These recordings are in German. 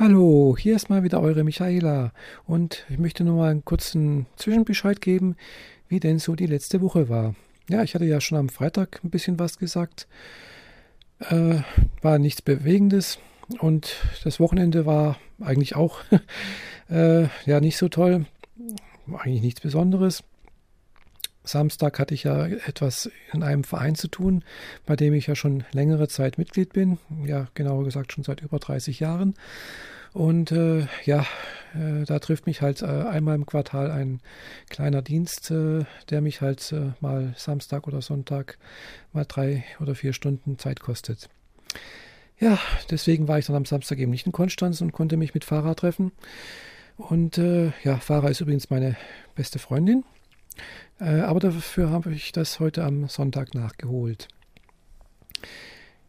Hallo, hier ist mal wieder eure Michaela und ich möchte nur mal einen kurzen Zwischenbescheid geben, wie denn so die letzte Woche war. Ja, ich hatte ja schon am Freitag ein bisschen was gesagt, äh, war nichts Bewegendes und das Wochenende war eigentlich auch äh, ja nicht so toll, eigentlich nichts Besonderes. Samstag hatte ich ja etwas in einem Verein zu tun, bei dem ich ja schon längere Zeit Mitglied bin. Ja, genauer gesagt schon seit über 30 Jahren. Und äh, ja, äh, da trifft mich halt äh, einmal im Quartal ein kleiner Dienst, äh, der mich halt äh, mal Samstag oder Sonntag mal drei oder vier Stunden Zeit kostet. Ja, deswegen war ich dann am Samstag eben nicht in Konstanz und konnte mich mit Farah treffen. Und äh, ja, Farah ist übrigens meine beste Freundin. Äh, aber dafür habe ich das heute am Sonntag nachgeholt.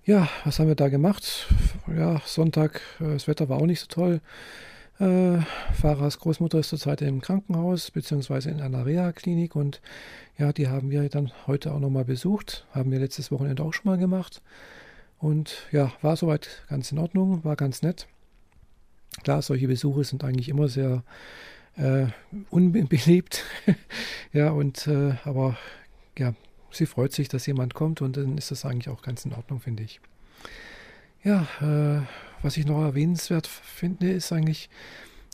Ja, was haben wir da gemacht? Ja, Sonntag, äh, das Wetter war auch nicht so toll. Äh, Farahs Großmutter ist zurzeit im Krankenhaus beziehungsweise in einer Reha-Klinik und ja, die haben wir dann heute auch nochmal besucht. Haben wir letztes Wochenende auch schon mal gemacht. Und ja, war soweit ganz in Ordnung, war ganz nett. Klar, solche Besuche sind eigentlich immer sehr äh, unbeliebt. ja, und äh, aber ja, sie freut sich, dass jemand kommt und dann ist das eigentlich auch ganz in Ordnung, finde ich. Ja, äh, was ich noch erwähnenswert finde, ist eigentlich,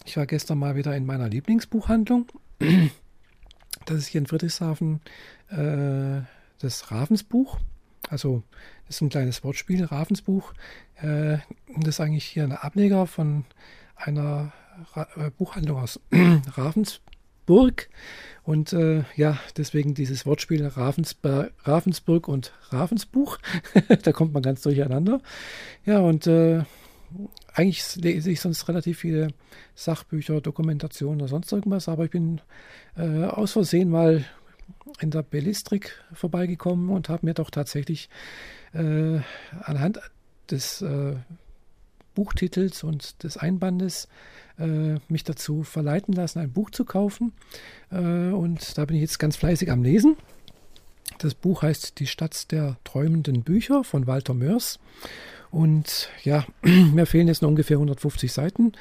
ich war gestern mal wieder in meiner Lieblingsbuchhandlung. Das ist hier in Friedrichshafen äh, das Ravensbuch. Also das ist ein kleines Wortspiel, Ravensbuch. Äh, das ist eigentlich hier ein Ableger von einer äh, Buchhandlung aus Ravensburg. Und äh, ja, deswegen dieses Wortspiel Ravensber Ravensburg und Ravensbuch. da kommt man ganz durcheinander. Ja, und äh, eigentlich lese ich sonst relativ viele Sachbücher, Dokumentationen oder sonst irgendwas, aber ich bin äh, aus Versehen mal in der Bellistrik vorbeigekommen und habe mir doch tatsächlich äh, anhand des äh, Buchtitels und des Einbandes äh, mich dazu verleiten lassen, ein Buch zu kaufen. Äh, und da bin ich jetzt ganz fleißig am Lesen. Das Buch heißt Die Stadt der träumenden Bücher von Walter Mörs. Und ja, mir fehlen jetzt noch ungefähr 150 Seiten.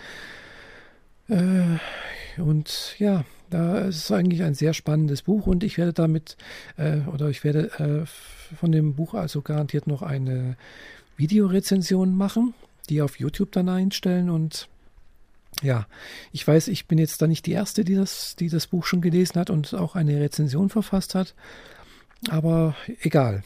Äh, und ja, da ist eigentlich ein sehr spannendes Buch und ich werde damit, äh, oder ich werde äh, von dem Buch also garantiert noch eine Videorezension machen die auf YouTube dann einstellen und ja, ich weiß, ich bin jetzt da nicht die Erste, die das, die das Buch schon gelesen hat und auch eine Rezension verfasst hat. Aber egal.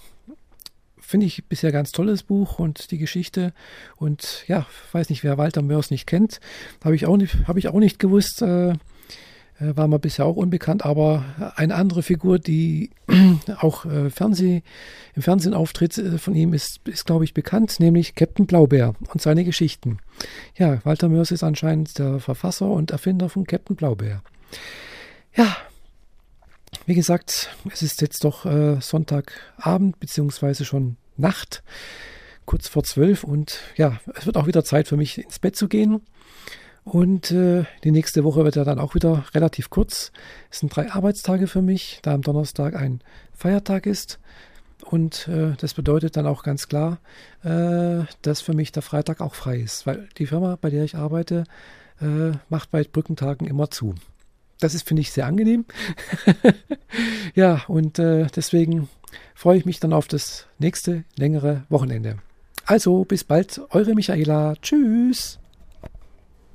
Finde ich bisher ganz tolles Buch und die Geschichte. Und ja, weiß nicht, wer Walter Mörs nicht kennt, habe ich, auch nicht, hab ich auch nicht gewusst. Äh, war mir bisher auch unbekannt, aber eine andere Figur, die auch äh, Fernseh, im Fernsehen auftritt äh, von ihm, ist, ist glaube ich, bekannt, nämlich Captain Blaubeer und seine Geschichten. Ja, Walter Mörs ist anscheinend der Verfasser und Erfinder von Captain Blaubeer. Ja, wie gesagt, es ist jetzt doch äh, Sonntagabend, beziehungsweise schon Nacht, kurz vor zwölf und ja, es wird auch wieder Zeit für mich ins Bett zu gehen. Und äh, die nächste Woche wird ja dann auch wieder relativ kurz. Es sind drei Arbeitstage für mich, da am Donnerstag ein Feiertag ist. Und äh, das bedeutet dann auch ganz klar, äh, dass für mich der Freitag auch frei ist, weil die Firma, bei der ich arbeite, äh, macht bei Brückentagen immer zu. Das ist, finde ich, sehr angenehm. ja, und äh, deswegen freue ich mich dann auf das nächste längere Wochenende. Also, bis bald, eure Michaela. Tschüss.